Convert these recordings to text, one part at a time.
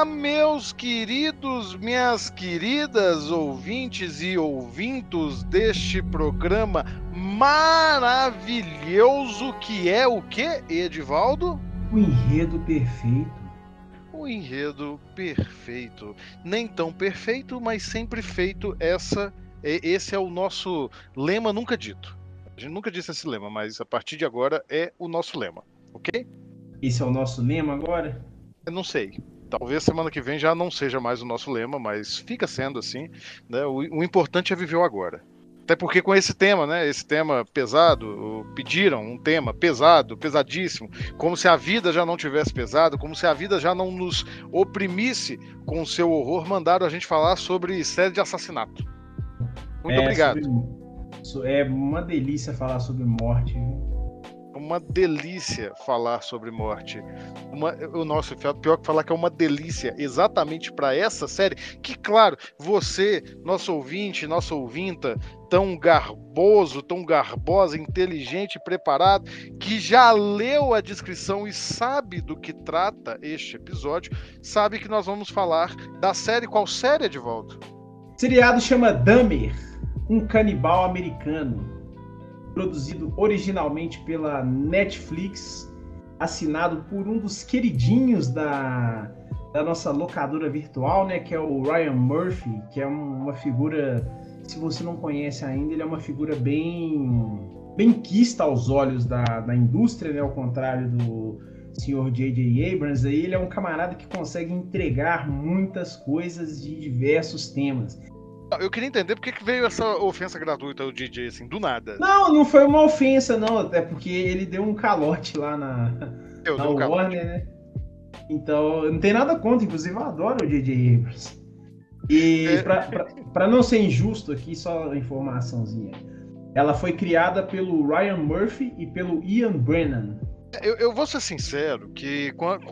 Olá, meus queridos, minhas queridas ouvintes e ouvintos deste programa maravilhoso que é o que, Edivaldo? O enredo perfeito. O enredo perfeito. Nem tão perfeito, mas sempre feito. Essa, esse é o nosso lema nunca dito. A gente nunca disse esse lema, mas a partir de agora é o nosso lema, ok? Esse é o nosso lema agora? Eu não sei. Talvez semana que vem já não seja mais o nosso lema, mas fica sendo assim. Né? O, o importante é viver o agora. Até porque com esse tema, né? Esse tema pesado, pediram um tema pesado, pesadíssimo, como se a vida já não tivesse pesado, como se a vida já não nos oprimisse com o seu horror, mandaram a gente falar sobre série de assassinato. Muito é, obrigado. Sobre, é uma delícia falar sobre morte. Viu? Uma delícia falar sobre morte. Uma, o nosso pior que falar que é uma delícia exatamente para essa série. Que claro, você, nosso ouvinte, nosso ouvinta, tão garboso, tão garbosa, inteligente, preparado, que já leu a descrição e sabe do que trata este episódio, sabe que nós vamos falar da série. Qual série, Edvaldo? Seriado chama Dahmer, um canibal americano produzido originalmente pela Netflix, assinado por um dos queridinhos da, da nossa locadora virtual, né, que é o Ryan Murphy, que é uma figura, se você não conhece ainda, ele é uma figura bem bem quista aos olhos da, da indústria, né, ao contrário do senhor J.J. Abrams, aí ele é um camarada que consegue entregar muitas coisas de diversos temas. Eu queria entender por que veio essa ofensa gratuita ao DJ, assim, do nada. Não, não foi uma ofensa, não. Até porque ele deu um calote lá na, eu na um Warner, né? Então, não tem nada contra, inclusive eu adoro o DJ Abrams. E é. pra, pra, pra, não ser injusto aqui, só informaçãozinha. Ela foi criada pelo Ryan Murphy e pelo Ian Brennan. Eu, eu, vou ser sincero que quando,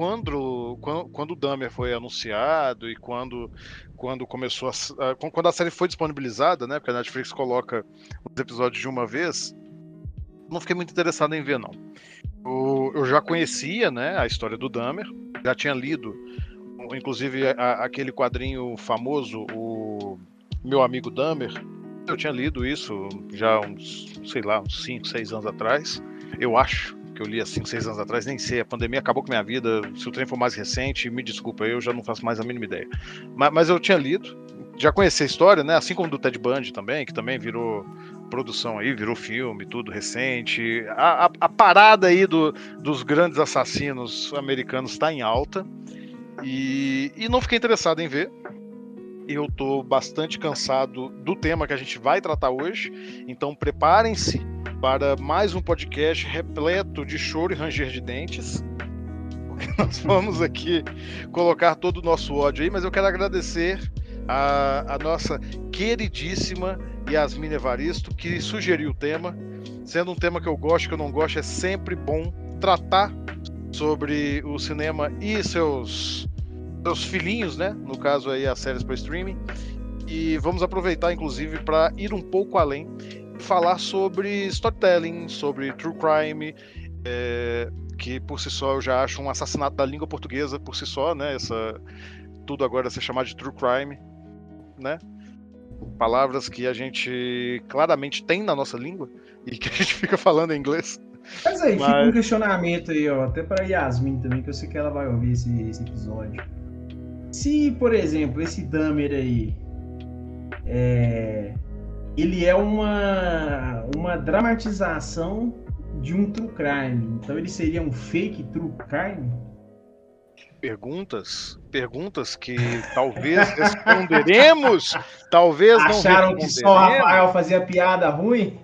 quando, quando o Dahmer foi anunciado e quando, quando começou a, quando a série foi disponibilizada, né? Porque a Netflix coloca os episódios de uma vez, não fiquei muito interessado em ver não. Eu, eu já conhecia, né, a história do Dahmer, já tinha lido, inclusive a, aquele quadrinho famoso, o meu amigo Dahmer. Eu tinha lido isso já uns, sei lá, uns 5, 6 anos atrás, eu acho que eu li há 5, 6 anos atrás, nem sei. A pandemia acabou com minha vida. Se o trem for mais recente, me desculpa, eu já não faço mais a mínima ideia. Mas, mas eu tinha lido, já conheci a história, né? Assim como do Ted Bundy também, que também virou produção aí, virou filme, tudo recente. A, a, a parada aí do, dos grandes assassinos americanos está em alta. E, e não fiquei interessado em ver. Eu tô bastante cansado do tema que a gente vai tratar hoje. Então preparem-se para mais um podcast repleto de choro e ranger de dentes. Porque nós vamos aqui colocar todo o nosso ódio aí, mas eu quero agradecer a, a nossa queridíssima Yasmin Evaristo, que sugeriu o tema. Sendo um tema que eu gosto, que eu não gosto, é sempre bom tratar sobre o cinema e seus, seus filhinhos, né? No caso aí, as séries para streaming. E vamos aproveitar, inclusive, para ir um pouco além falar sobre storytelling, sobre true crime, é, que por si só eu já acho um assassinato da língua portuguesa por si só, né? Essa, tudo agora ser chamado de true crime, né? Palavras que a gente claramente tem na nossa língua e que a gente fica falando em inglês. Mas aí, Mas... fica um questionamento aí, ó, até para Yasmin também, que eu sei que ela vai ouvir esse, esse episódio. Se, por exemplo, esse Dahmer aí é, ele é uma, uma dramatização de um true crime. Então ele seria um fake true crime? Perguntas, perguntas que talvez responderemos, talvez Acharam não Acharam que só o Rafael fazia piada ruim?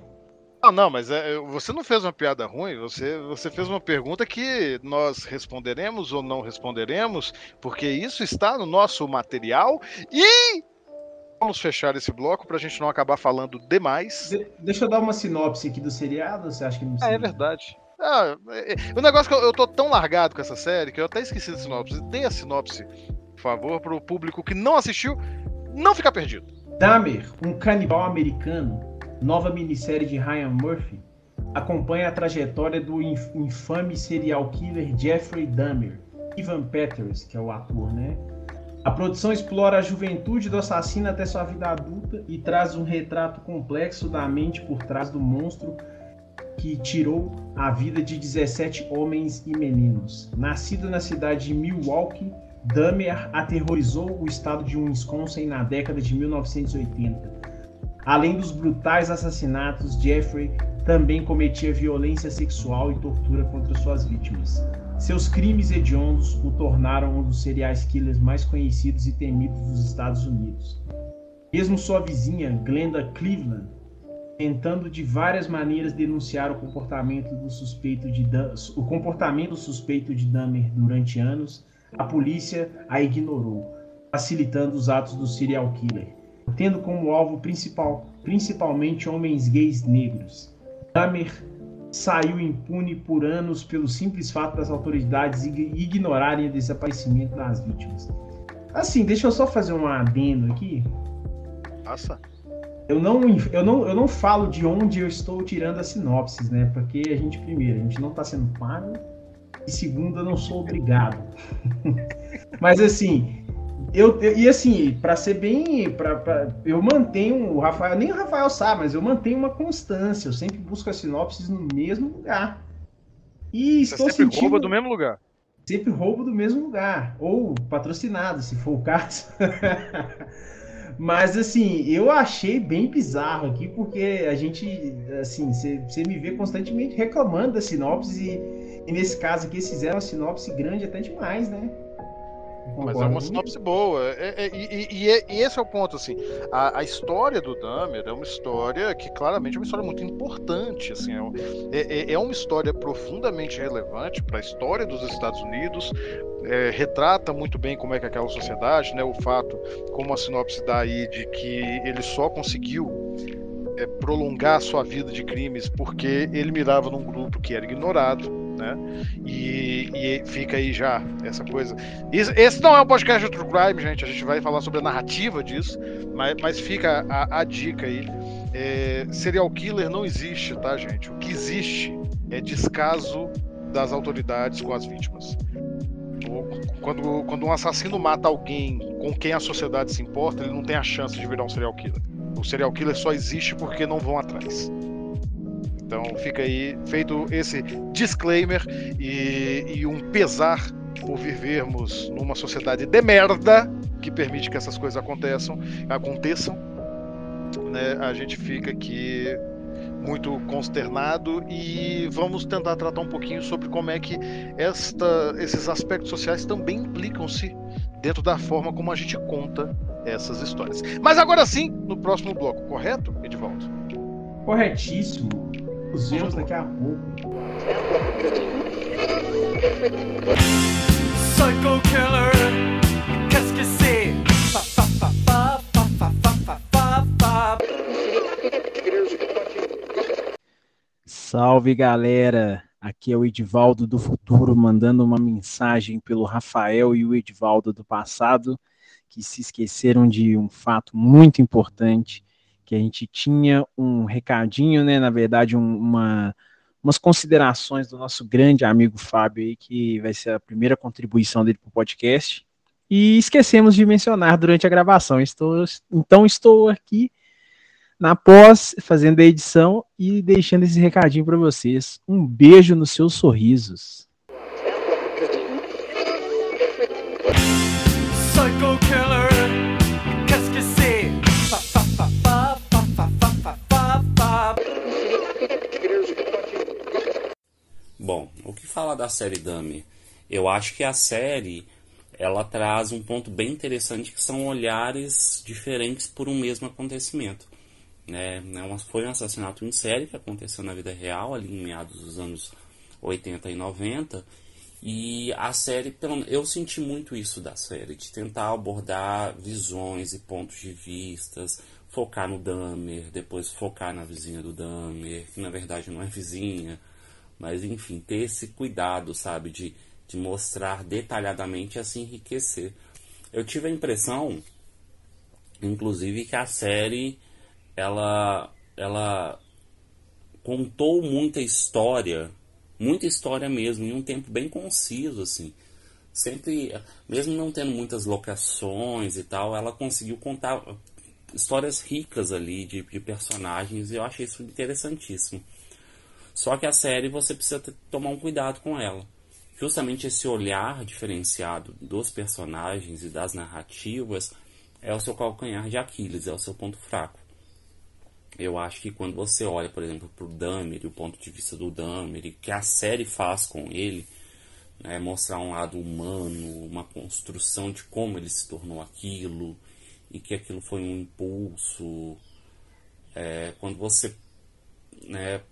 Não, não, mas é, você não fez uma piada ruim, você, você fez uma pergunta que nós responderemos ou não responderemos, porque isso está no nosso material e vamos fechar esse bloco para a gente não acabar falando demais. De deixa eu dar uma sinopse aqui do seriado, você acha que não É, é verdade. Ah, é, é, o negócio que eu, eu tô tão largado com essa série que eu até esqueci da sinopse. Dê a sinopse, por favor, para o público que não assistiu não ficar perdido. Dahmer, um canibal americano, nova minissérie de Ryan Murphy, acompanha a trajetória do infame serial killer Jeffrey Dahmer, Ivan Peters, que é o ator, né? A produção explora a juventude do assassino até sua vida adulta e traz um retrato complexo da mente por trás do monstro que tirou a vida de 17 homens e meninos. Nascido na cidade de Milwaukee, Dahmer aterrorizou o estado de Wisconsin na década de 1980. Além dos brutais assassinatos, Jeffrey também cometia violência sexual e tortura contra suas vítimas. Seus crimes hediondos o tornaram um dos serial killers mais conhecidos e temidos dos Estados Unidos. Mesmo sua vizinha, Glenda Cleveland, tentando de várias maneiras denunciar o comportamento do suspeito de o comportamento suspeito de Dahmer durante anos, a polícia a ignorou, facilitando os atos do serial killer, tendo como alvo principal principalmente homens gays negros. Dahmer saiu impune por anos pelo simples fato das autoridades ignorarem o desaparecimento das vítimas. Assim, deixa eu só fazer um adendo aqui. Passa. Eu não, eu, não, eu não falo de onde eu estou tirando as sinopses, né? Porque a gente, primeiro, a gente não está sendo pago, e segundo, eu não sou obrigado. Mas assim, eu, eu, e assim, para ser bem. Pra, pra, eu mantenho o Rafael, nem o Rafael sabe, mas eu mantenho uma constância. Eu sempre busco as sinopses no mesmo lugar. E Você estou sempre sentindo, rouba do mesmo lugar. Sempre roubo do mesmo lugar. Ou patrocinado, se for o caso. mas assim, eu achei bem bizarro aqui, porque a gente, assim, você me vê constantemente reclamando da sinopse e, e nesse caso aqui eles fizeram uma sinopse grande até demais, né? Mas é uma sinopse boa. É, é, e, e, é, e, esse é o ponto, assim. A, a, história do Dahmer é uma história que claramente é uma história muito importante. Assim, é, é, é uma história profundamente relevante para a história dos Estados Unidos. É, retrata muito bem como é que é aquela sociedade, né? O fato, como a sinopse dá aí, de que ele só conseguiu é, prolongar sua vida de crimes porque ele mirava num grupo que era ignorado né? E, e, fica aí já essa coisa. Esse não é um podcast de True Crime, gente. A gente vai falar sobre a narrativa disso, mas, mas fica a, a dica aí. É, serial killer não existe, tá, gente? O que existe é descaso das autoridades com as vítimas. Quando, quando um assassino mata alguém com quem a sociedade se importa, ele não tem a chance de virar um serial killer. O serial killer só existe porque não vão atrás. Então fica aí feito esse disclaimer e, e um pesar por vivermos numa sociedade de merda que permite que essas coisas aconteçam, aconteçam. Né? A gente fica aqui muito consternado e vamos tentar tratar um pouquinho sobre como é que esta, esses aspectos sociais também implicam-se dentro da forma como a gente conta essas histórias. Mas agora sim, no próximo bloco, correto, Edivaldo? Corretíssimo. Os vemos daqui a pouco. Psycho Killer, qu'est-ce que c'est? Salve galera, aqui é o Edivaldo do futuro mandando uma mensagem pelo Rafael e o Edivaldo do passado que se esqueceram de um fato muito importante que a gente tinha um recadinho, né? Na verdade, um, uma, umas considerações do nosso grande amigo Fábio aí, que vai ser a primeira contribuição dele para o podcast. E esquecemos de mencionar durante a gravação. Estou, então estou aqui na pós, fazendo a edição e deixando esse recadinho para vocês. Um beijo nos seus sorrisos. Psycho Killer. Bom, o que falar da série Dummy? Eu acho que a série ela traz um ponto bem interessante que são olhares diferentes por um mesmo acontecimento. Né? É foi um assassinato em série que aconteceu na vida real, ali em meados dos anos 80 e 90. E a série, eu senti muito isso da série, de tentar abordar visões e pontos de vistas, focar no Dahmer, depois focar na vizinha do Dahmer, que na verdade não é vizinha, mas enfim, ter esse cuidado, sabe, de, de mostrar detalhadamente e assim enriquecer. Eu tive a impressão, inclusive, que a série ela, ela contou muita história, muita história mesmo, em um tempo bem conciso, assim. sempre, mesmo não tendo muitas locações e tal, ela conseguiu contar histórias ricas ali de, de personagens e eu achei isso interessantíssimo. Só que a série você precisa ter, tomar um cuidado com ela. Justamente esse olhar diferenciado dos personagens e das narrativas é o seu calcanhar de Aquiles, é o seu ponto fraco. Eu acho que quando você olha, por exemplo, para o Dahmer o ponto de vista do Dahmer, que a série faz com ele, né, mostrar um lado humano, uma construção de como ele se tornou aquilo, e que aquilo foi um impulso. É, quando você né,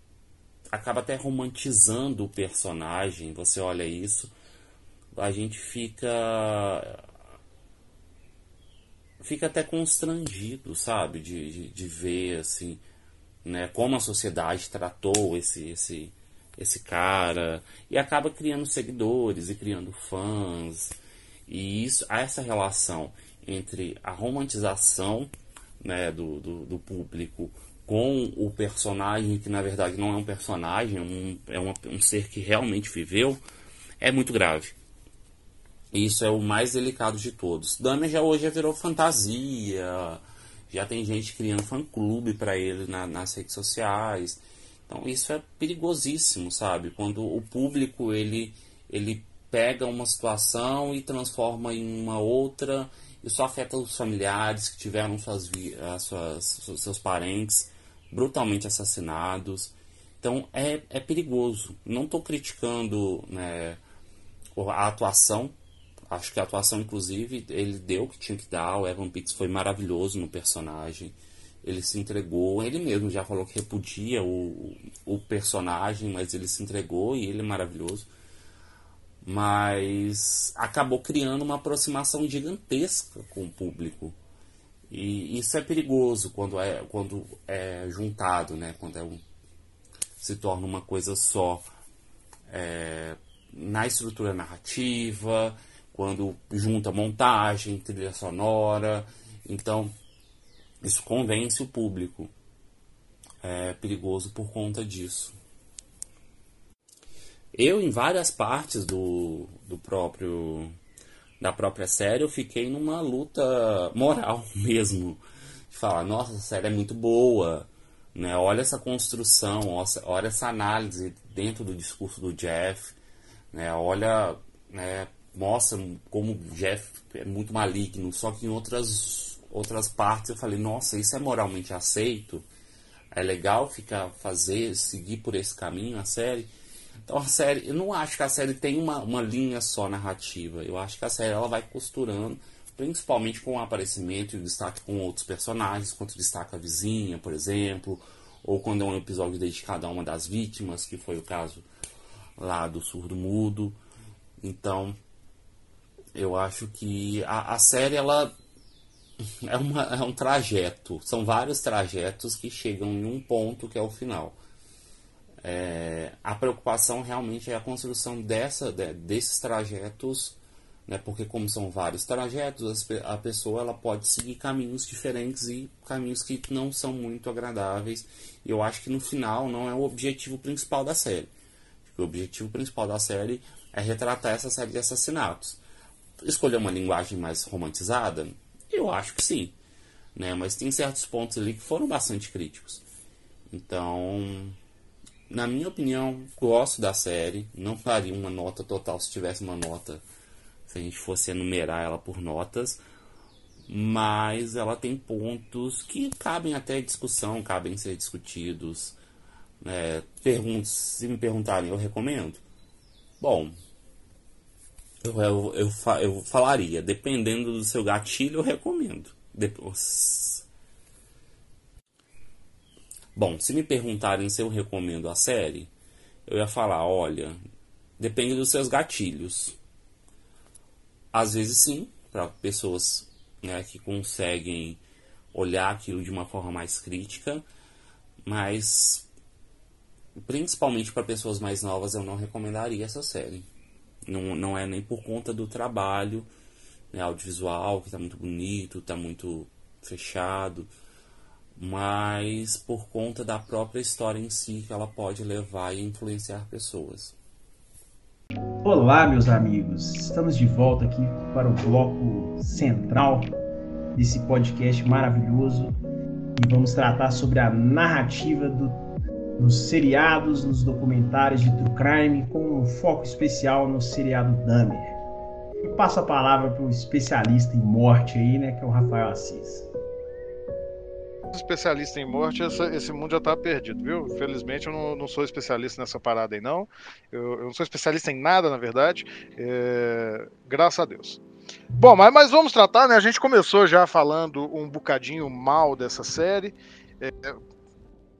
acaba até romantizando o personagem, você olha isso, a gente fica fica até constrangido, sabe, de, de, de, ver assim, né, como a sociedade tratou esse esse esse cara e acaba criando seguidores e criando fãs e isso essa relação entre a romantização né, do, do, do público com o personagem que na verdade não é um personagem, é um, é uma, um ser que realmente viveu, é muito grave. Isso é o mais delicado de todos. Dahmer já hoje já virou fantasia, já tem gente criando fã-clube para ele na, nas redes sociais. Então isso é perigosíssimo, sabe? Quando o público ele, ele pega uma situação e transforma em uma outra. Isso afeta os familiares que tiveram suas, suas, seus parentes brutalmente assassinados. Então é, é perigoso. Não estou criticando né, a atuação Acho que a atuação, inclusive, ele deu o que tinha que dar. O Evan Pitts foi maravilhoso no personagem. Ele se entregou. Ele mesmo já falou que repudia o, o personagem, mas ele se entregou e ele é maravilhoso. Mas acabou criando uma aproximação gigantesca com o público. E isso é perigoso quando é, quando é juntado, né? quando é um, se torna uma coisa só. É, na estrutura narrativa, quando junta montagem, trilha sonora. Então, isso convence o público. É perigoso por conta disso. Eu, em várias partes do, do próprio da própria série, eu fiquei numa luta moral mesmo. De falar, nossa, a série é muito boa. Né? Olha essa construção, olha essa análise dentro do discurso do Jeff. Né? Olha né, mostra como o Jeff é muito maligno, só que em outras, outras partes eu falei, nossa, isso é moralmente aceito? É legal ficar, fazer, seguir por esse caminho a série? Então a série, eu não acho que a série tem uma, uma linha só narrativa, eu acho que a série ela vai costurando, principalmente com o aparecimento e o destaque com outros personagens, quando destaca a vizinha, por exemplo, ou quando é um episódio dedicado a uma das vítimas, que foi o caso lá do surdo mudo. Então, eu acho que a, a série ela é, uma, é um trajeto. São vários trajetos que chegam em um ponto que é o final. É, a preocupação realmente é a construção dessa, de, desses trajetos, né, porque como são vários trajetos, a pessoa ela pode seguir caminhos diferentes e caminhos que não são muito agradáveis. E eu acho que no final não é o objetivo principal da série. O objetivo principal da série é retratar essa série de assassinatos escolher uma linguagem mais romantizada? Eu acho que sim. Né? Mas tem certos pontos ali que foram bastante críticos. Então, na minha opinião, gosto da série. Não faria uma nota total se tivesse uma nota, se a gente fosse enumerar ela por notas. Mas ela tem pontos que cabem até discussão, cabem ser discutidos. É, se me perguntarem, eu recomendo? Bom, eu, eu, eu, eu falaria, dependendo do seu gatilho, eu recomendo. Depois. Bom, se me perguntarem se eu recomendo a série, eu ia falar, olha, depende dos seus gatilhos. Às vezes sim, para pessoas né, que conseguem olhar aquilo de uma forma mais crítica, mas principalmente para pessoas mais novas eu não recomendaria essa série. Não, não é nem por conta do trabalho né, audiovisual, que está muito bonito, está muito fechado, mas por conta da própria história em si que ela pode levar e influenciar pessoas. Olá, meus amigos. Estamos de volta aqui para o bloco central desse podcast maravilhoso e vamos tratar sobre a narrativa do, nos seriados, nos documentários de true crime, com um foco especial no seriado Dahmer. E passo a palavra para o especialista em morte aí, né, que é o Rafael Assis especialista em morte, essa, esse mundo já tá perdido, viu? Felizmente eu não, não sou especialista nessa parada aí, não. Eu, eu não sou especialista em nada, na verdade. É, graças a Deus. Bom, mas, mas vamos tratar, né? A gente começou já falando um bocadinho mal dessa série. É,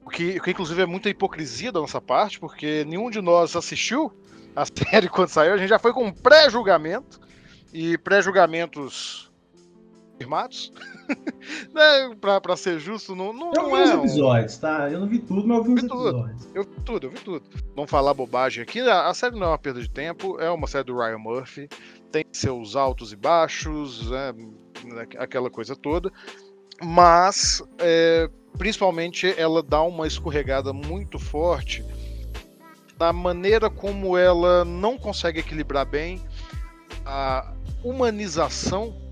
o que, que inclusive é muita hipocrisia da nossa parte, porque nenhum de nós assistiu a série quando saiu. A gente já foi com pré-julgamento. E pré-julgamentos confirmados. né, pra, pra ser justo, não, não, eu vi é. episódios, um... tá? Eu não vi tudo, mas eu vi, vi uns tudo. episódios. Eu vi tudo, eu vi tudo. Vamos falar bobagem aqui. A, a, série não é uma perda de tempo, é uma série do Ryan Murphy. Tem seus altos e baixos, né, aquela coisa toda. Mas, é, principalmente, ela dá uma escorregada muito forte na maneira como ela não consegue equilibrar bem a humanização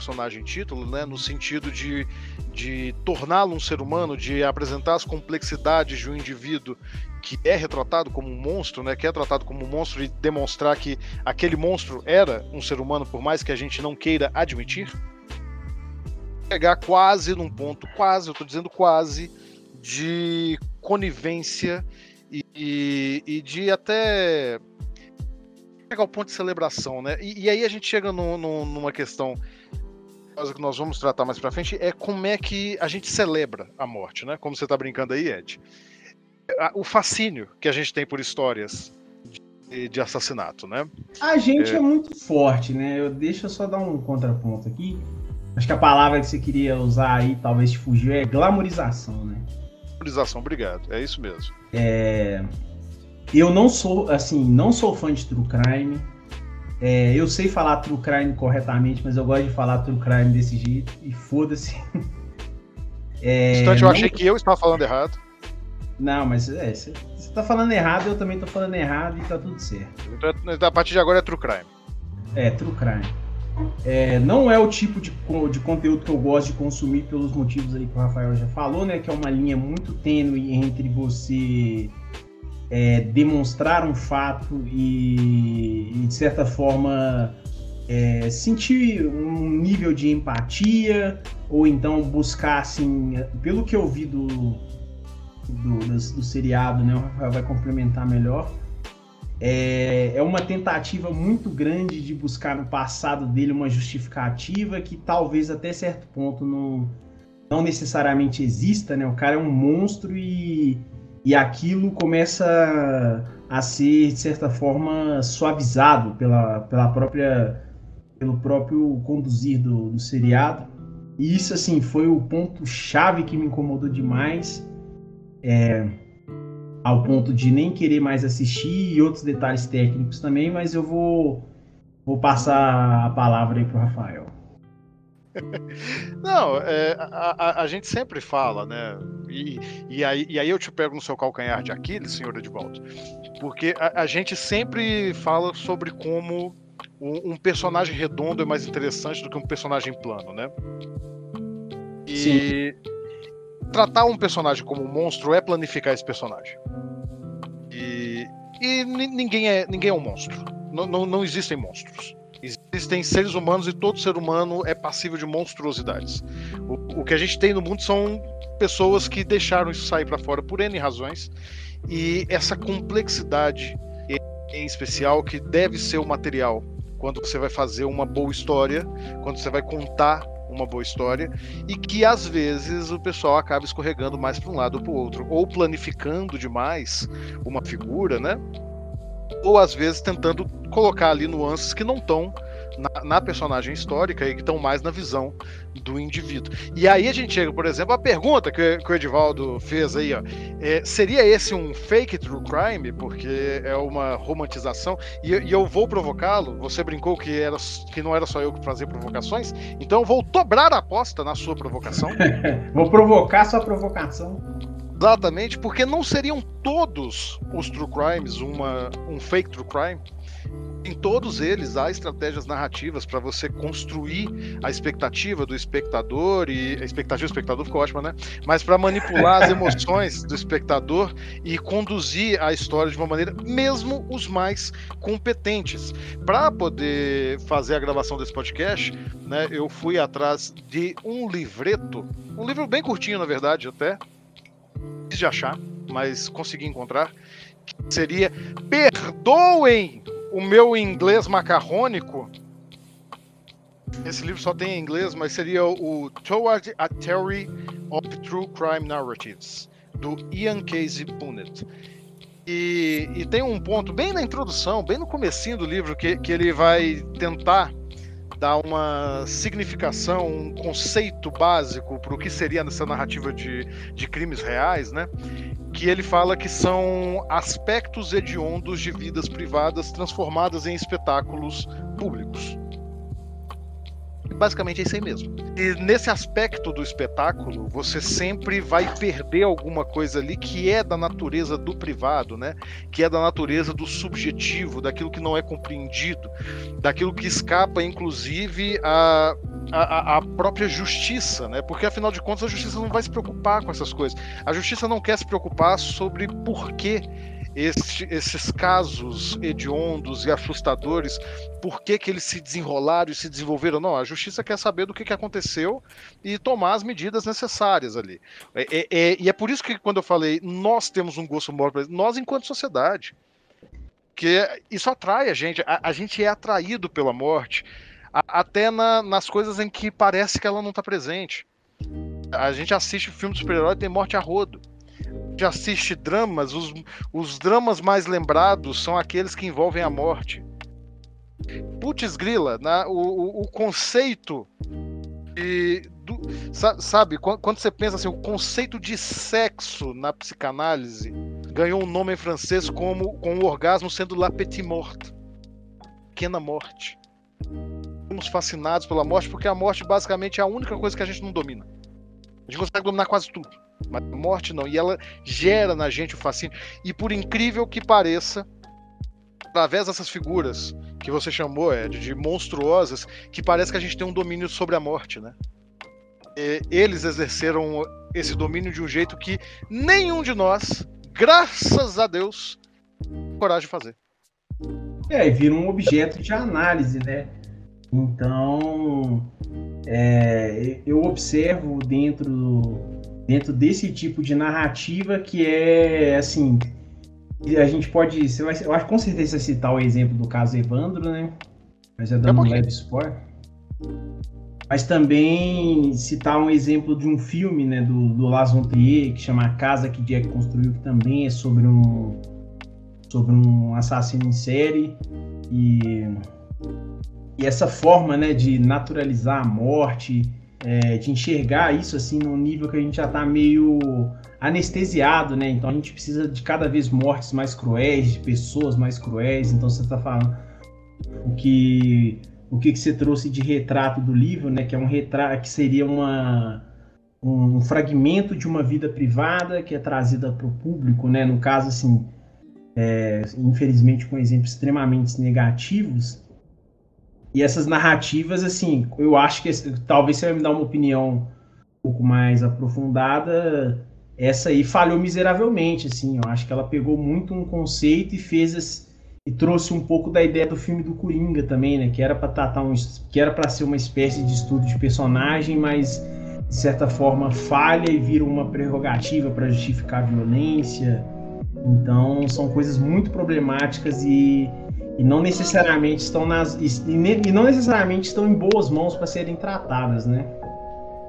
personagem título, né, no sentido de, de torná-lo um ser humano, de apresentar as complexidades de um indivíduo que é retratado como um monstro, né, que é tratado como um monstro e demonstrar que aquele monstro era um ser humano, por mais que a gente não queira admitir. Chegar quase num ponto, quase, eu estou dizendo quase, de conivência e, e, e de até chegar ao ponto de celebração, né? E, e aí a gente chega no, no, numa questão coisa que nós vamos tratar mais pra frente é como é que a gente celebra a morte, né? Como você tá brincando aí, Ed. O fascínio que a gente tem por histórias de, de assassinato, né? A gente é... é... muito forte, né? Eu deixa eu só dar um contraponto aqui. Acho que a palavra que você queria usar aí, talvez te fugiu, é glamorização, né? Glamorização, obrigado. É isso mesmo. É... Eu não sou, assim, não sou fã de true crime. É, eu sei falar true crime corretamente, mas eu gosto de falar true crime desse jeito e foda-se. É, Instante, eu não... achei que eu estava falando errado. Não, mas é, você está falando errado, eu também estou falando errado e tá tudo certo. Então, a partir de agora é true crime. É, true crime. É, não é o tipo de, de conteúdo que eu gosto de consumir pelos motivos aí que o Rafael já falou, né? Que é uma linha muito tênue entre você é, demonstrar um fato e, e de certa forma, é, sentir um nível de empatia ou então buscar, assim, pelo que eu vi do, do, do, do seriado, né, o Rafael vai complementar melhor, é, é uma tentativa muito grande de buscar no passado dele uma justificativa que talvez até certo ponto não, não necessariamente exista, né? O cara é um monstro e e aquilo começa a ser de certa forma suavizado pela, pela própria pelo próprio conduzir do, do seriado. E isso assim foi o ponto chave que me incomodou demais é, ao ponto de nem querer mais assistir e outros detalhes técnicos também mas eu vou vou passar a palavra aí para o Rafael Não, é, a, a, a, gente sempre fala, né? E, e, aí, e aí eu te pego no seu calcanhar de Aquiles, senhor Edvaldo, porque a, a gente sempre fala sobre como um, um, personagem redondo é mais interessante do que um personagem plano, né? E Sim. tratar um personagem como um monstro é planificar esse personagem. E, e ninguém, é, ninguém é um monstro. Não, não, não existem monstros. Existem seres humanos e todo ser humano é passível de monstruosidades. O, o que a gente tem no mundo são pessoas que deixaram isso sair para fora por N razões. E essa complexidade em especial que deve ser o material quando você vai fazer uma boa história, quando você vai contar uma boa história e que às vezes o pessoal acaba escorregando mais para um lado ou para o outro, ou planificando demais uma figura, né? ou às vezes tentando colocar ali nuances que não estão na, na, personagem histórica e que estão mais na visão do indivíduo. E aí a gente chega, por exemplo, a pergunta que, que o Edivaldo fez aí, ó, é, seria esse um fake true crime? Porque é uma romantização. E, e eu vou provocá-lo. Você brincou que, era, que não era só eu que fazia provocações, então eu vou dobrar a aposta na sua provocação. vou provocar sua provocação. Exatamente, porque não seriam todos os true crimes uma, um fake true crime. Em todos eles há estratégias narrativas para você construir a expectativa do espectador e a expectativa do espectador ficou ótima, né? Mas para manipular as emoções do espectador e conduzir a história de uma maneira, mesmo os mais competentes. Para poder fazer a gravação desse podcast, né, eu fui atrás de um livreto, um livro bem curtinho na verdade até, de achar, mas consegui encontrar, seria Perdoem o meu inglês macarrônico. Esse livro só tem em inglês, mas seria o Toward a Theory of True Crime Narratives, do Ian Casey Punnett. E, e, tem um ponto bem na introdução, bem no comecinho do livro, que, que ele vai tentar dar uma significação, um conceito básico para o que seria nessa narrativa de, de crimes reais, né? Que ele fala que são aspectos hediondos de vidas privadas transformadas em espetáculos públicos basicamente é isso aí mesmo. E nesse aspecto do espetáculo, você sempre vai perder alguma coisa ali que é da natureza do privado, né? Que é da natureza do subjetivo, daquilo que não é compreendido, daquilo que escapa, inclusive, a, a, a, própria justiça, né? Porque afinal de contas a justiça não vai se preocupar com essas coisas. A justiça não quer se preocupar sobre por que este, esses casos hediondos e assustadores, por que, que eles se desenrolaram e se desenvolveram. Não, a justiça quer saber do que, que aconteceu e tomar as medidas necessárias ali. É, é, é, e é por isso que quando eu falei, nós temos um gosto maior, nós enquanto sociedade, que isso atrai a gente, a, a gente é atraído pela morte, a, até na, nas coisas em que parece que ela não está presente. A gente assiste filme de super-herói tem morte a rodo gente assiste dramas, os, os dramas mais lembrados são aqueles que envolvem a morte. Putz grila, o, o, o conceito de, do, sabe, quando você pensa assim, o conceito de sexo na psicanálise ganhou um nome em francês como com o orgasmo sendo la petite morte, pequena morte. Somos fascinados pela morte porque a morte basicamente é a única coisa que a gente não domina. A gente consegue dominar quase tudo mas a morte não. E ela gera na gente o fascínio. E por incrível que pareça, através dessas figuras que você chamou, Ed, de monstruosas, que parece que a gente tem um domínio sobre a morte, né? E eles exerceram esse domínio de um jeito que nenhum de nós, graças a Deus, tem coragem de fazer. É, e vira um objeto de análise, né? Então, é, eu observo dentro dentro desse tipo de narrativa que é assim. A gente pode. Você vai, eu acho que com certeza você citar o exemplo do caso Evandro, né? Mas é dando um leve spoiler. Mas também citar um exemplo de um filme né, do, do Montrier, que chama A Casa que Jack Construiu, que também é sobre um, sobre um assassino em série. E, e essa forma né, de naturalizar a morte, é, de enxergar isso assim num nível que a gente já está meio anestesiado, né? Então a gente precisa de cada vez mortes mais cruéis, de pessoas mais cruéis. Então você está falando o que o que, que você trouxe de retrato do livro, né? Que é um retrato que seria uma um fragmento de uma vida privada que é trazida para o público, né? No caso assim, é, infelizmente com exemplos extremamente negativos, e essas narrativas, assim, eu acho que talvez você vai me dar uma opinião um pouco mais aprofundada. Essa aí falhou miseravelmente, assim. Eu acho que ela pegou muito um conceito e fez esse, e trouxe um pouco da ideia do filme do Coringa também, né? Que era para tratar um, que era para ser uma espécie de estudo de personagem, mas de certa forma falha e vira uma prerrogativa para justificar a violência. Então são coisas muito problemáticas e e não necessariamente estão nas e, e não necessariamente estão em boas mãos para serem tratadas, né?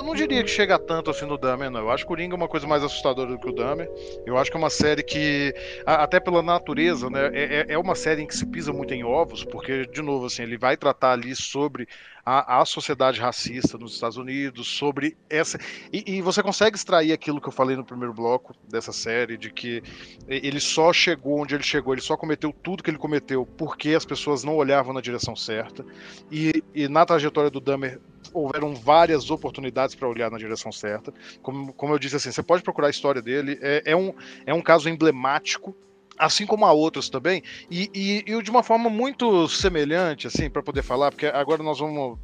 Eu não diria que chega tanto assim no Dahmer, não. Eu acho que o Coringa é uma coisa mais assustadora do que o Dahmer. Eu acho que é uma série que, até pela natureza, né, é, é, é uma série em que se pisa muito em ovos, porque, de novo, assim, ele vai tratar ali sobre a, a sociedade racista nos Estados Unidos, sobre essa. E, e, você consegue extrair aquilo que eu falei no primeiro bloco dessa série, de que ele só chegou onde ele chegou, ele só cometeu tudo que ele cometeu porque as pessoas não olhavam na direção certa. E, e na trajetória do Dahmer houveram várias oportunidades para olhar na direção certa. Como, como eu disse, assim, você pode procurar a história dele. É, é, um, é um caso emblemático, assim como há outros também, e, e, e de uma forma muito semelhante, assim, para poder falar, porque agora nós vamos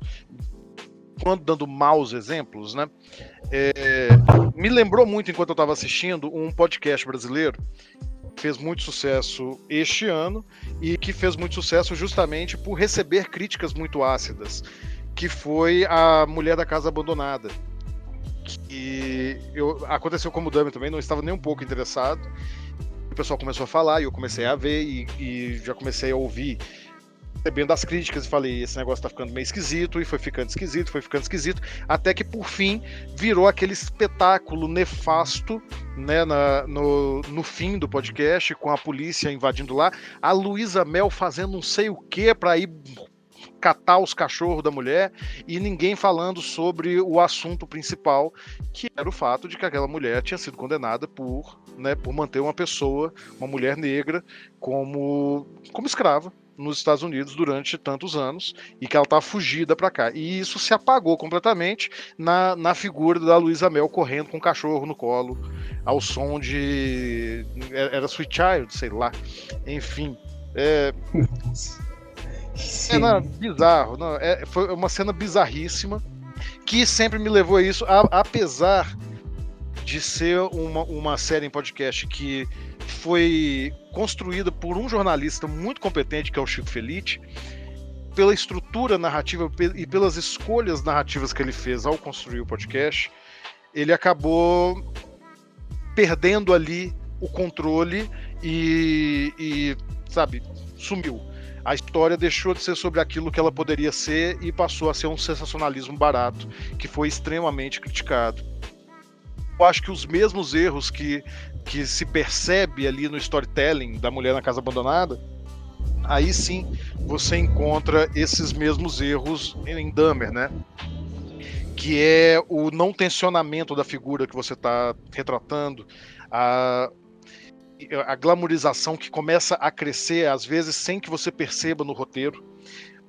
quando dando maus exemplos, né? É, me lembrou muito enquanto eu estava assistindo um podcast brasileiro fez muito sucesso este ano e que fez muito sucesso justamente por receber críticas muito ácidas que foi a Mulher da Casa Abandonada. Que eu, aconteceu como Dummy também, não estava nem um pouco interessado. O pessoal começou a falar e eu comecei a ver e, e já comecei a ouvir recebendo as críticas e falei, esse negócio tá ficando meio esquisito, e foi ficando esquisito, foi ficando esquisito, até que por fim virou aquele espetáculo nefasto, né, na, no, no fim do podcast, com a polícia invadindo lá, a Luísa Mel fazendo não sei o que para ir catar os cachorros da mulher e ninguém falando sobre o assunto principal, que era o fato de que aquela mulher tinha sido condenada por, né, por manter uma pessoa, uma mulher negra, como, como escrava nos Estados Unidos durante tantos anos e que ela estava fugida para cá. E isso se apagou completamente na, na figura da Luísa Mel correndo com o cachorro no colo, ao som de. Era Sweet Child, sei lá. Enfim. É, cena bizarro. Não, é, foi uma cena bizarríssima que sempre me levou a isso, a, apesar de ser uma, uma série em podcast que foi construída por um jornalista muito competente, que é o Chico Felice, pela estrutura narrativa e pelas escolhas narrativas que ele fez ao construir o podcast, ele acabou perdendo ali o controle e, e sabe, sumiu a história deixou de ser sobre aquilo que ela poderia ser e passou a ser um sensacionalismo barato, que foi extremamente criticado. Eu acho que os mesmos erros que, que se percebe ali no storytelling da Mulher na Casa Abandonada, aí sim você encontra esses mesmos erros em Dahmer, né? Que é o não tensionamento da figura que você está retratando, a, a glamorização que começa a crescer, às vezes sem que você perceba no roteiro,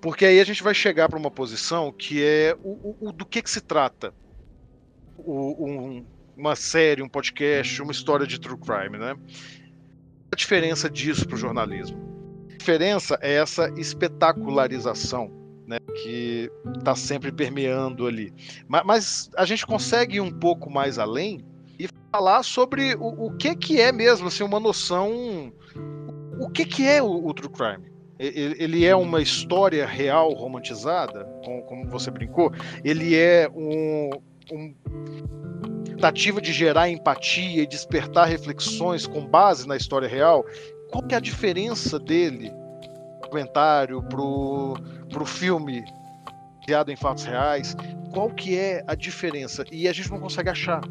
porque aí a gente vai chegar para uma posição que é o, o, o, do que, que se trata o, um, uma série, um podcast, uma história de true crime, né? A diferença disso para o jornalismo? A diferença é essa espetacularização né, que está sempre permeando ali. Mas, mas, a gente consegue ir um pouco mais além falar sobre o, o que que é mesmo, assim, uma noção. O que que é o, o true crime? Ele é uma história real romantizada, como, você brincou. Ele é um, um tentativa de gerar empatia e despertar reflexões com base na história real. Qual que é a diferença dele, documentário, pro, pro filme baseado em fatos reais? Qual que é a diferença? E a gente não consegue achar.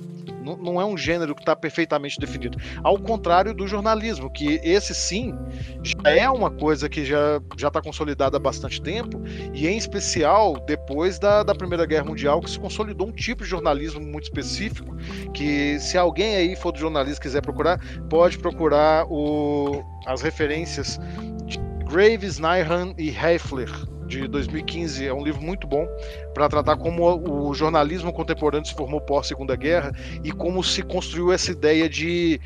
Não, não é um gênero que está perfeitamente definido. Ao contrário do jornalismo, que esse sim já é uma coisa que já está consolidada há bastante tempo, e em especial depois da, da Primeira Guerra Mundial, que se consolidou um tipo de jornalismo muito específico, que se alguém aí for do jornalismo quiser procurar, pode procurar o, as referências de Graves, Nyhan e Heifler de 2015. É um livro muito bom para tratar como o jornalismo contemporâneo se formou pós Segunda Guerra e como se construiu essa ideia de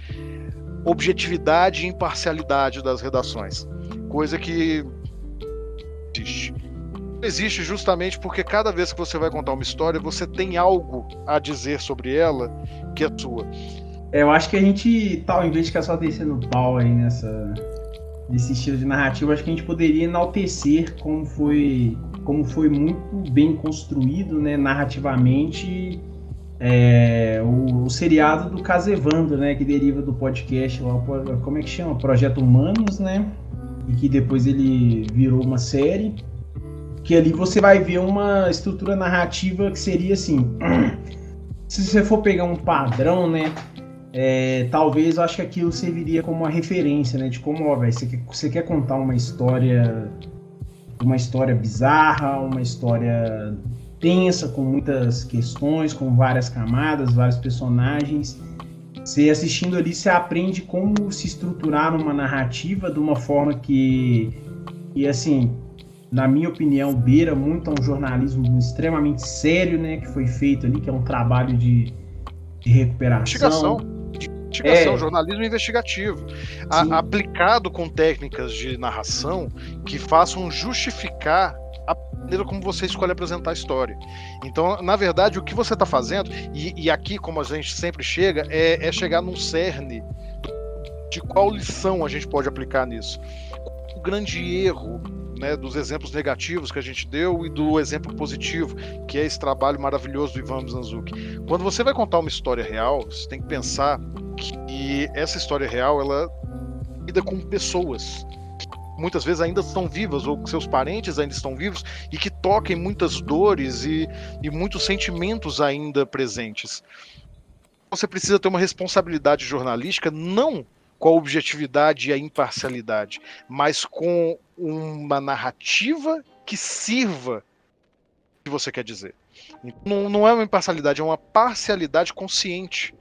objetividade e imparcialidade das redações. Coisa que existe. Existe justamente porque cada vez que você vai contar uma história, você tem algo a dizer sobre ela que é sua. É, eu acho que a gente, tal, em vez de ficar só descendo pau aí nessa, desse estilo de narrativa, acho que a gente poderia enaltecer como foi, como foi muito bem construído, né, narrativamente, é, o, o, seriado do Casevando, né, que deriva do podcast lá, como é que chama? Projeto Humanos, né, e que depois ele virou uma série, que ali você vai ver uma estrutura narrativa que seria assim, se você for pegar um padrão, né, é, talvez eu acho que aquilo serviria como uma referência, né? De como, ó, véio, você, quer, você quer contar uma história, uma história bizarra, uma história tensa, com muitas questões, com várias camadas, vários personagens. Você assistindo ali, você aprende como se estruturar uma narrativa de uma forma que, e assim, na minha opinião, beira muito a um jornalismo extremamente sério, né? Que foi feito ali, que é um trabalho de, de recuperação. Investigação. Investigação, é. jornalismo investigativo. A, aplicado com técnicas de narração que façam justificar a maneira como você escolhe apresentar a história. Então, na verdade, o que você está fazendo, e, e, aqui, como a gente sempre chega, é, é chegar num cerne de qual lição a gente pode aplicar nisso. O grande erro né, dos exemplos negativos que a gente deu e do exemplo positivo, que é esse trabalho maravilhoso do Ivan Mizanzuki. Quando você vai contar uma história real, você tem que pensar que essa história real ela lida com pessoas muitas vezes ainda estão vivas ou seus parentes ainda estão vivos e que toquem muitas dores e, e muitos sentimentos ainda presentes. Você precisa ter uma responsabilidade jornalística não com a objetividade e a imparcialidade, mas com uma narrativa que sirva o que você quer dizer. Não, não é uma imparcialidade, é uma parcialidade consciente.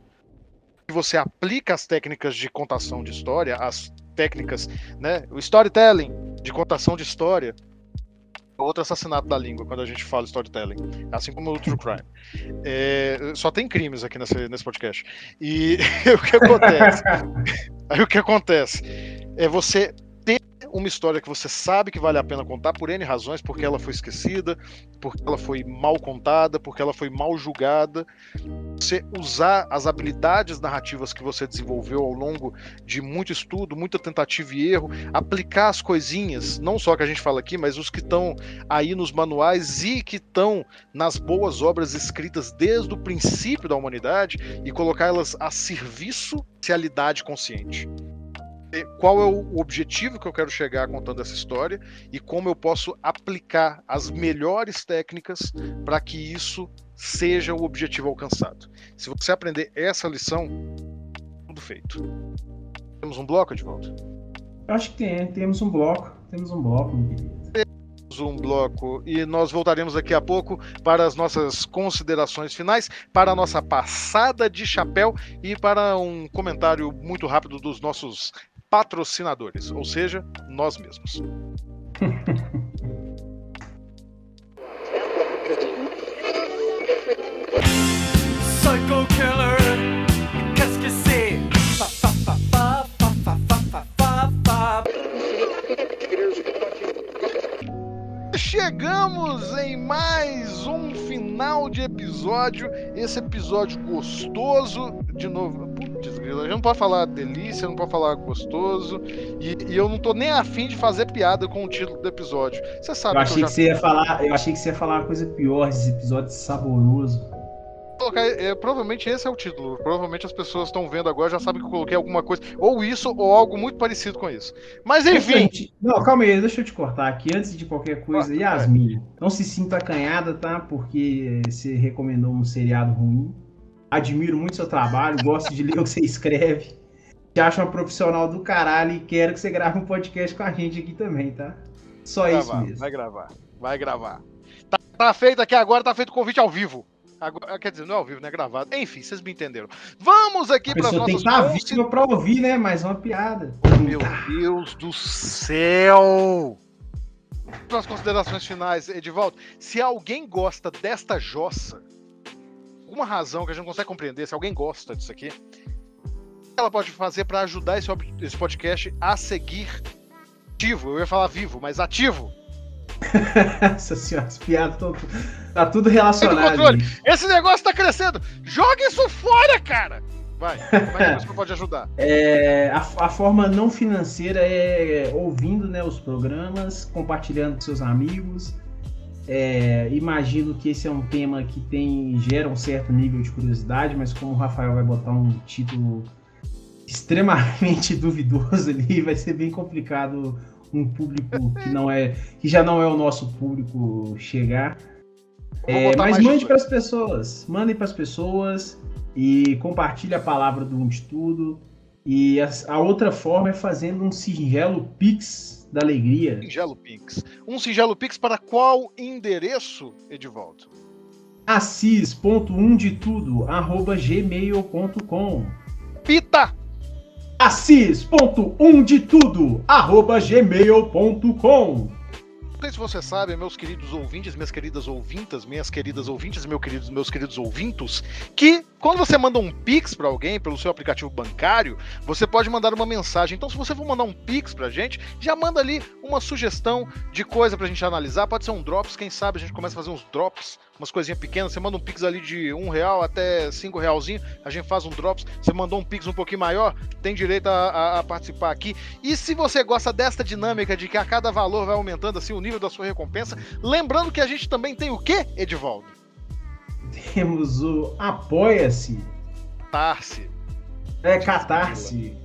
Você aplica as técnicas de contação de história, as técnicas, né, o storytelling de contação de história, outro assassinato da língua quando a gente fala storytelling, assim como o true crime. É, só tem crimes aqui nesse, nesse podcast. E o que acontece? Aí o que acontece? É você uma história que você sabe que vale a pena contar por N razões, porque ela foi esquecida, porque ela foi mal contada, porque ela foi mal julgada. Você usar as habilidades narrativas que você desenvolveu ao longo de muito estudo, muita tentativa e erro, aplicar as coisinhas, não só que a gente fala aqui, mas os que estão aí nos manuais e que estão nas boas obras escritas desde o princípio da humanidade e colocá-las a serviço realidade consciente. Qual é o objetivo que eu quero chegar contando essa história e como eu posso aplicar as melhores técnicas para que isso seja o objetivo alcançado. Se você aprender essa lição, tudo feito. Temos um bloco de volta? Acho que tem, temos um bloco. Temos um bloco, meu querido um bloco e nós voltaremos daqui a pouco para as nossas considerações finais, para a nossa passada de chapéu e para um comentário muito rápido dos nossos patrocinadores, ou seja, nós mesmos. Psycho Killer, qu'est-ce que c'est? Chegamos em mais um final de episódio. Esse episódio gostoso. De novo, putz, a gente não pode falar delícia, não pode falar gostoso. E, e, eu não tô nem afim de fazer piada com o título do episódio. Você sabe eu achei que, eu já... que você ia falar. Eu achei que você ia falar uma coisa pior, esse episódio saboroso colocar. É, provavelmente esse é o título. Provavelmente as pessoas estão vendo agora já sabem que eu coloquei alguma coisa. Ou isso, ou algo muito parecido com isso. Mas enfim. Não, calma aí, deixa eu te cortar aqui. Antes de qualquer coisa, ah, Yasmin, é. não se sinta acanhada, tá? Porque você recomendou um seriado ruim. Admiro muito seu trabalho, gosto de ler o que você escreve. Te acho uma profissional do caralho e quero que você grave um podcast com a gente aqui também, tá? Só vai isso gravar, mesmo. Vai gravar, vai gravar. Tá, tá feito aqui agora, tá feito o convite ao vivo. Agora, quer dizer, não é ao vivo, não é gravado. Enfim, vocês me entenderam. Vamos aqui para as nossas... tem que estar tá para ouvir, né? Mais uma piada. Oh, meu Deus do céu! Para as considerações finais, Edivaldo, se alguém gosta desta jossa, alguma razão que a gente não consegue compreender, se alguém gosta disso aqui, ela pode fazer para ajudar esse, esse podcast a seguir ativo? Eu ia falar vivo, mas ativo Nossa senhora, as piadas estão. Tá tudo relacionado. Esse negócio tá crescendo. Joga isso fora, cara! Vai, como é que você pode ajudar? É, a, a, forma não financeira é ouvindo né, os programas, compartilhando com seus amigos. É, imagino que esse é um tema que tem gera um certo nível de curiosidade, mas como o Rafael vai botar um título extremamente duvidoso ali, vai ser bem complicado um público que não é que já não é o nosso público chegar. É, mas mande para as pessoas, mandem para as pessoas e compartilhe a palavra do Um de Tudo. E a, a, outra forma é fazendo um singelo Pix da alegria. Singelo Pix. Um singelo Pix para qual endereço, Edivaldo? assis.umdetudo@gmail.com. Pita assis.umdetudo, arroba gmail.com sei se você sabe, meus queridos ouvintes, minhas queridas ouvintas, minhas queridas ouvintes, meus queridos, meus queridos ouvintos, que quando você manda um Pix para alguém pelo seu aplicativo bancário, você pode mandar uma mensagem. Então, se você for mandar um Pix pra gente, já manda ali uma sugestão de coisa pra gente analisar. Pode ser um Drops, quem sabe a gente começa a fazer uns Drops, umas coisinhas pequenas. Você manda um Pix ali de um real até cinco realzinho, a gente faz um Drops. Você mandou um Pix um pouquinho maior, tem direito a, a, a participar aqui. E se você gosta desta dinâmica de que a cada valor vai aumentando assim o nível da sua recompensa, lembrando que a gente também tem o quê, Edivaldo? Temos o Apoia-se. Catarse. É, Catarse.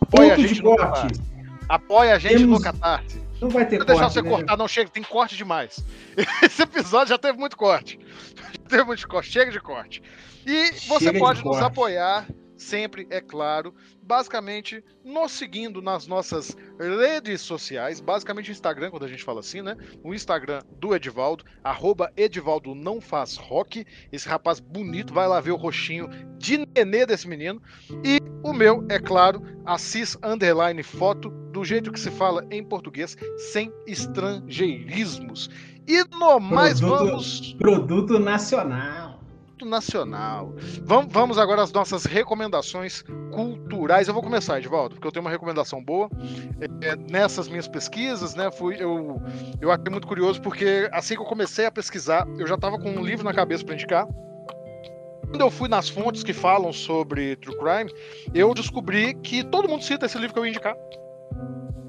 Apoia Ponto de corte. Apoia a gente Temos- no Catarse. Não vai ter Não deixar corte, você né? cortar, não chega, tem corte demais. Esse episódio já teve muito corte. Já teve muito corte, chega de corte. E você Chega pode nos corte. apoiar, sempre, é claro, basicamente nos seguindo nas nossas redes sociais, basicamente o Instagram, quando a gente fala assim, né? O Instagram do Edivaldo, arroba Edivaldo não faz rock. Esse rapaz bonito, vai lá ver o roxinho de nenê desse menino. E o meu, é claro, Assis Underline Foto, do jeito que se fala em português, sem estrangeirismos. E no mais Produto- vamos Produto nacional. Nacional. Vamos, vamos agora às nossas recomendações culturais. Eu vou começar, Edvaldo, porque eu tenho uma recomendação boa. É, nessas minhas pesquisas, né, fui, eu, eu achei muito curioso, porque assim que eu comecei a pesquisar, eu já estava com um livro na cabeça para indicar. Quando eu fui nas fontes que falam sobre True Crime, eu descobri que todo mundo cita esse livro que eu ia indicar.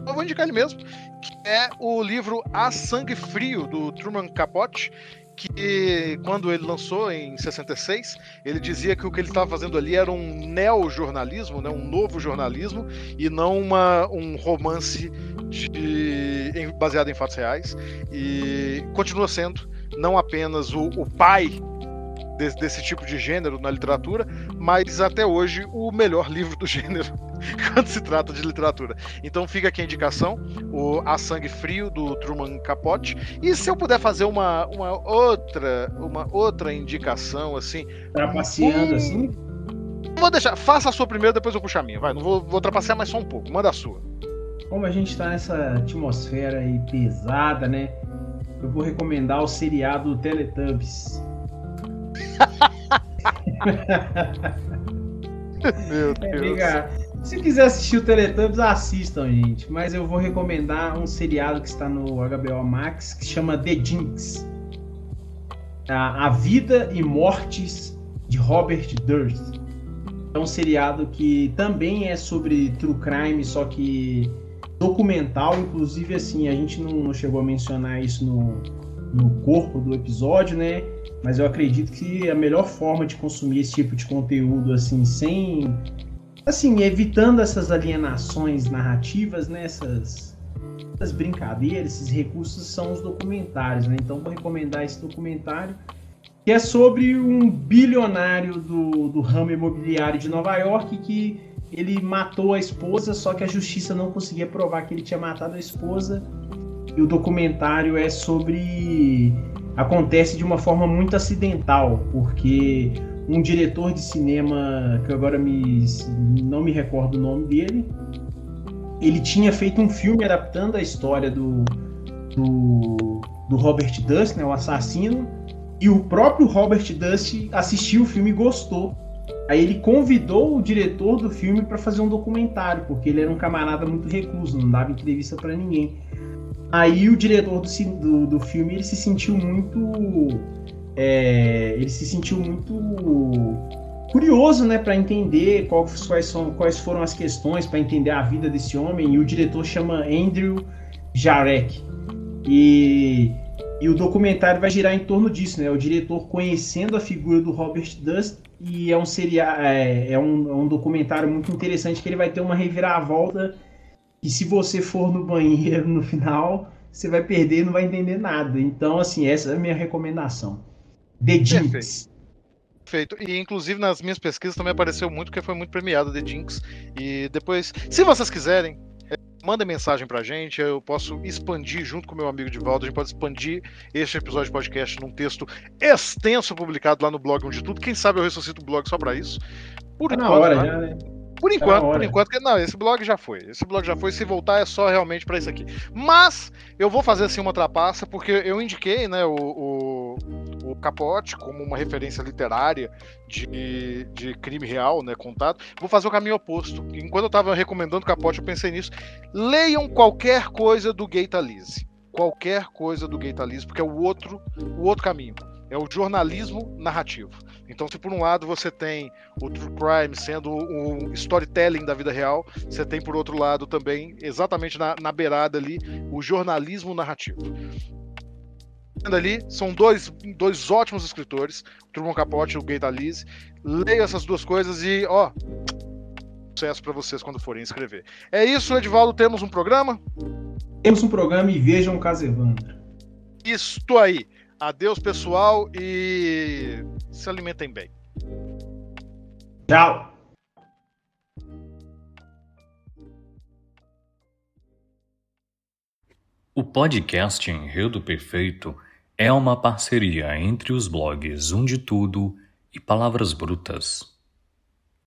Eu vou indicar ele mesmo, que é o livro A Sangue Frio, do Truman Capote, que quando ele lançou em 66, ele dizia que o que ele estava fazendo ali era um neo-jornalismo, né, um novo jornalismo, e não uma, um romance de- em- baseado em fatos reais. E continua sendo não apenas o, o pai desse, desse tipo de gênero na literatura, mas até hoje o melhor livro do gênero quando se trata de literatura. Então fica aqui a indicação, o A Sangue Frio do Truman Capote. E se eu puder fazer uma, uma outra uma outra indicação assim, Trapaceando Hum. assim. vou deixar, faça a sua primeiro, depois eu puxo a minha. Vai, não vou, vou trapacear mais só um pouco. Manda a sua. Como a gente tá nessa atmosfera aí pesada, né? Eu vou recomendar o seriado Teletubbies. Meu É, Deus. liga, se quiser assistir o Teletubbies, assistam, gente. Mas eu vou recomendar um seriado que está no HBO Max que chama The Jinx. A, a Vida e Mortes de Robert Durst. É um seriado que também é sobre true crime, só que documental. Inclusive, assim, a gente não chegou a mencionar isso no, no corpo do episódio, né? Mas eu acredito que a melhor forma de consumir esse tipo de conteúdo, assim, sem. Assim, evitando essas alienações narrativas, né? Essas, essas brincadeiras, esses recursos são os documentários, né? Então, vou recomendar esse documentário, que é sobre um bilionário do, do ramo imobiliário de Nova York que ele matou a esposa, só que a justiça não conseguia provar que ele tinha matado a esposa. E o documentário é sobre acontece de uma forma muito acidental, porque um diretor de cinema, que agora me, não me recordo o nome dele, ele tinha feito um filme adaptando a história do, do, do Robert Dust, né, o assassino, e o próprio Robert Dust assistiu o filme e gostou. Aí ele convidou o diretor do filme para fazer um documentário, porque ele era um camarada muito recluso, não dava entrevista para ninguém. Aí o diretor do, do, do filme ele se sentiu muito. é, ele se sentiu muito curioso, né, para entender qual- quais, são, quais foram as questões, para entender a vida desse homem. E o diretor chama Andrew Jarek. E, e o documentário vai girar em torno disso, né? O diretor conhecendo a figura do Robert Dust e é um seria é, é um, é um documentário muito interessante que ele vai ter uma reviravolta e se você for no banheiro no final, você vai perder não vai entender nada. Então, assim, essa é a minha recomendação. The Jinx. Perfeito. E inclusive nas minhas pesquisas também apareceu muito, porque foi muito premiado The Jinx. E depois, se vocês quiserem, é, mandem mensagem pra gente, eu posso expandir junto com o meu amigo de volta, a gente pode expandir este episódio de podcast num texto extenso publicado lá no blog onde tudo. Quem sabe eu ressuscito o blog só pra isso. Por Tá na hora né? já, né? Por enquanto, por enquanto, não, esse blog já foi. Esse blog já foi. Se voltar é só realmente para isso aqui. Mas eu vou fazer assim uma trapaça, porque eu indiquei, né, o, o, o Capote como uma referência literária de, de crime real, né, contado. Vou fazer o caminho oposto. Enquanto eu estava recomendando o Capote, eu pensei nisso. Leiam qualquer coisa do Gay Talese. Qualquer coisa do Gay Talese, porque é o outro, o outro caminho. É o jornalismo narrativo. Então, se por um lado você tem o true crime sendo um storytelling da vida real, você tem por outro lado também, exatamente na, na beirada ali, o jornalismo narrativo. Ali são dois, dois ótimos escritores, o Truman Capote e o Gay Talese. Leia essas duas coisas e, ó, sucesso para vocês quando forem escrever. É isso, Edivaldo, temos um programa? Temos um programa e vejam Casevandra. Isto aí. Adeus, pessoal, e se alimentem bem. Tchau. O podcast Enredo Perfeito é uma parceria entre os blogs Um de Tudo e Palavras Brutas.